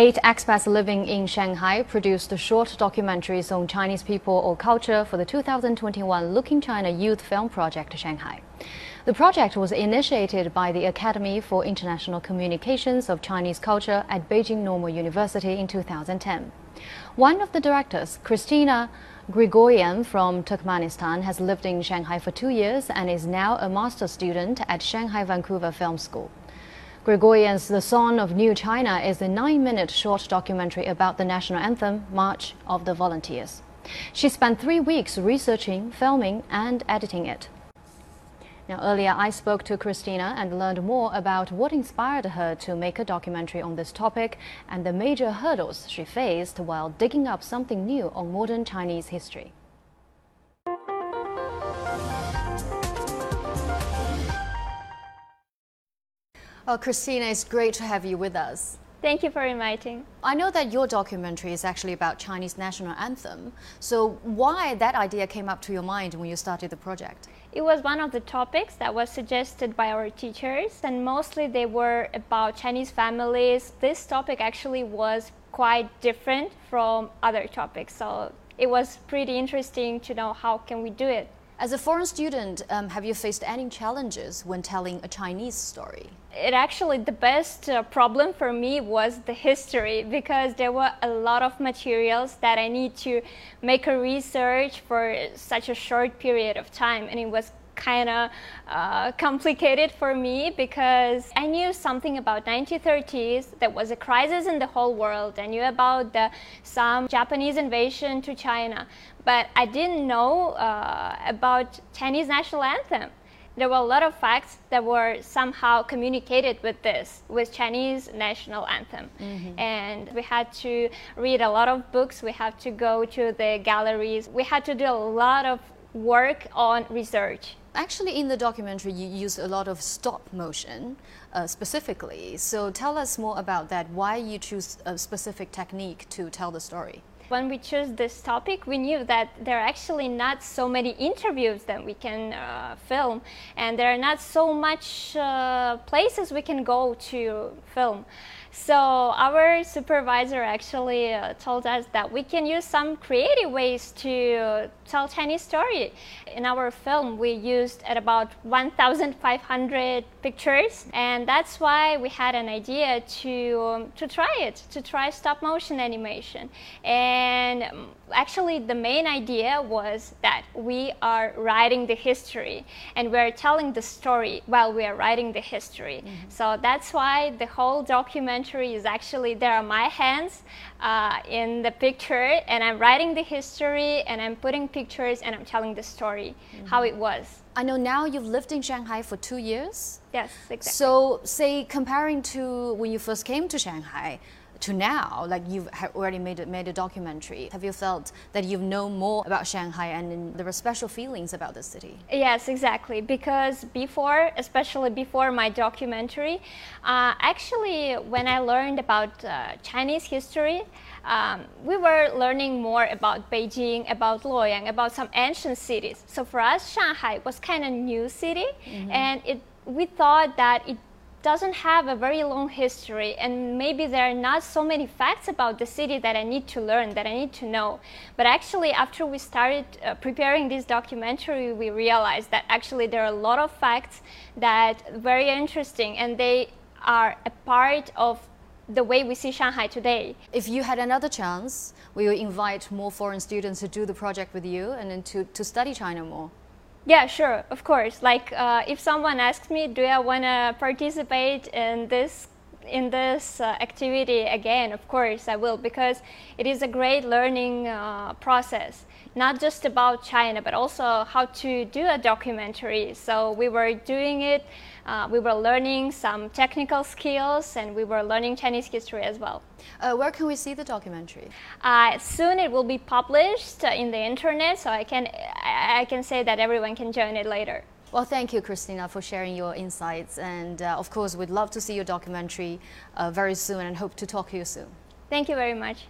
Eight expats living in Shanghai produced short documentaries on Chinese people or culture for the 2021 Looking China Youth Film Project Shanghai. The project was initiated by the Academy for International Communications of Chinese Culture at Beijing Normal University in 2010. One of the directors, Kristina Grigoryan from Turkmenistan, has lived in Shanghai for two years and is now a master's student at Shanghai Vancouver Film School. Grigoryan's The Song of New China is a nine minute short documentary about the national anthem, March of the Volunteers. She spent three weeks researching, filming, and editing it. Now, earlier I spoke to Kristina and learned more about what inspired her to make a documentary on this topic and the major hurdles she faced while digging up something new on modern Chinese history. Well, Kristina, it's great to have you with us. Thank you for inviting. I know that your documentary is actually about Chinese national anthem. So why that idea came up to your mind when you started the project? It was one of the topics that was suggested by our teachers and mostly they were about Chinese families. This topic actually was quite different from other topics. So it was pretty interesting to know how can we do it. As a foreign student, um, have you faced any challenges when telling a Chinese story? It actually, the best uh, problem for me was the history because there were a lot of materials that I need to make a research for such a short period of time and it was kind of uh, complicated for me because I knew something about 1930s. There was a crisis in the whole world. I knew about the, some Japanese invasion to China, but I didn't know uh, about Chinese national anthem there were a lot of facts that were somehow communicated with this, with Chinese national anthem. Mm-hmm. And we had to read a lot of books, we had to go to the galleries, we had to do a lot of work on research. Actually, in the documentary, you use a lot of stop motion uh, specifically. So tell us more about that. Why you choose a specific technique to tell the story? When we chose this topic, we knew that there are actually not so many interviews that we can uh, film, and there are not so much uh, places we can go to film. So our supervisor actually uh, told us that we can use some creative ways to tell Chinese story. In our film, we used at about 1,500 pictures, and that's why we had an idea to um, to try it, to try stop motion animation. And um, actually, the main idea was that we are writing the history, and we are telling the story while we are writing the history. Mm -hmm. So that's why the whole documentary is actually there are my hands uh, in the picture, and I'm writing the history, and I'm putting pictures, and I'm telling the story, mm -hmm. how it was. I know now you've lived in Shanghai for two years. Yes, exactly. So, say, comparing to when you first came to Shanghai, to now, like you've already made a, made a documentary, have you felt that you know more about Shanghai and there are special feelings about the city? Yes, exactly. Because before, especially before my documentary, uh, actually, when I learned about uh, Chinese history, um, we were learning more about Beijing, about Luoyang, about some ancient cities. So for us, Shanghai was kind of new city, mm -hmm. and it we thought that it doesn't have a very long history and maybe there are not so many facts about the city that I need to learn, that I need to know. But actually after we started uh, preparing this documentary, we realized that actually there are a lot of facts that very interesting and they are a part of the way we see Shanghai today. If you had another chance, we will invite more foreign students to do the project with you and to, to study China more. Yeah, sure, of course. Like uh, if someone asks me, do I want to participate in this in this uh, activity again, of course I will, because it is a great learning uh, process not just about China, but also how to do a documentary. So we were doing it, uh, we were learning some technical skills, and we were learning Chinese history as well. Uh, where can we see the documentary? Uh, soon it will be published in the internet, so I can, I can say that everyone can join it later. Well, thank you, Kristina, for sharing your insights. And uh, of course, we'd love to see your documentary uh, very soon and hope to talk to you soon. Thank you very much.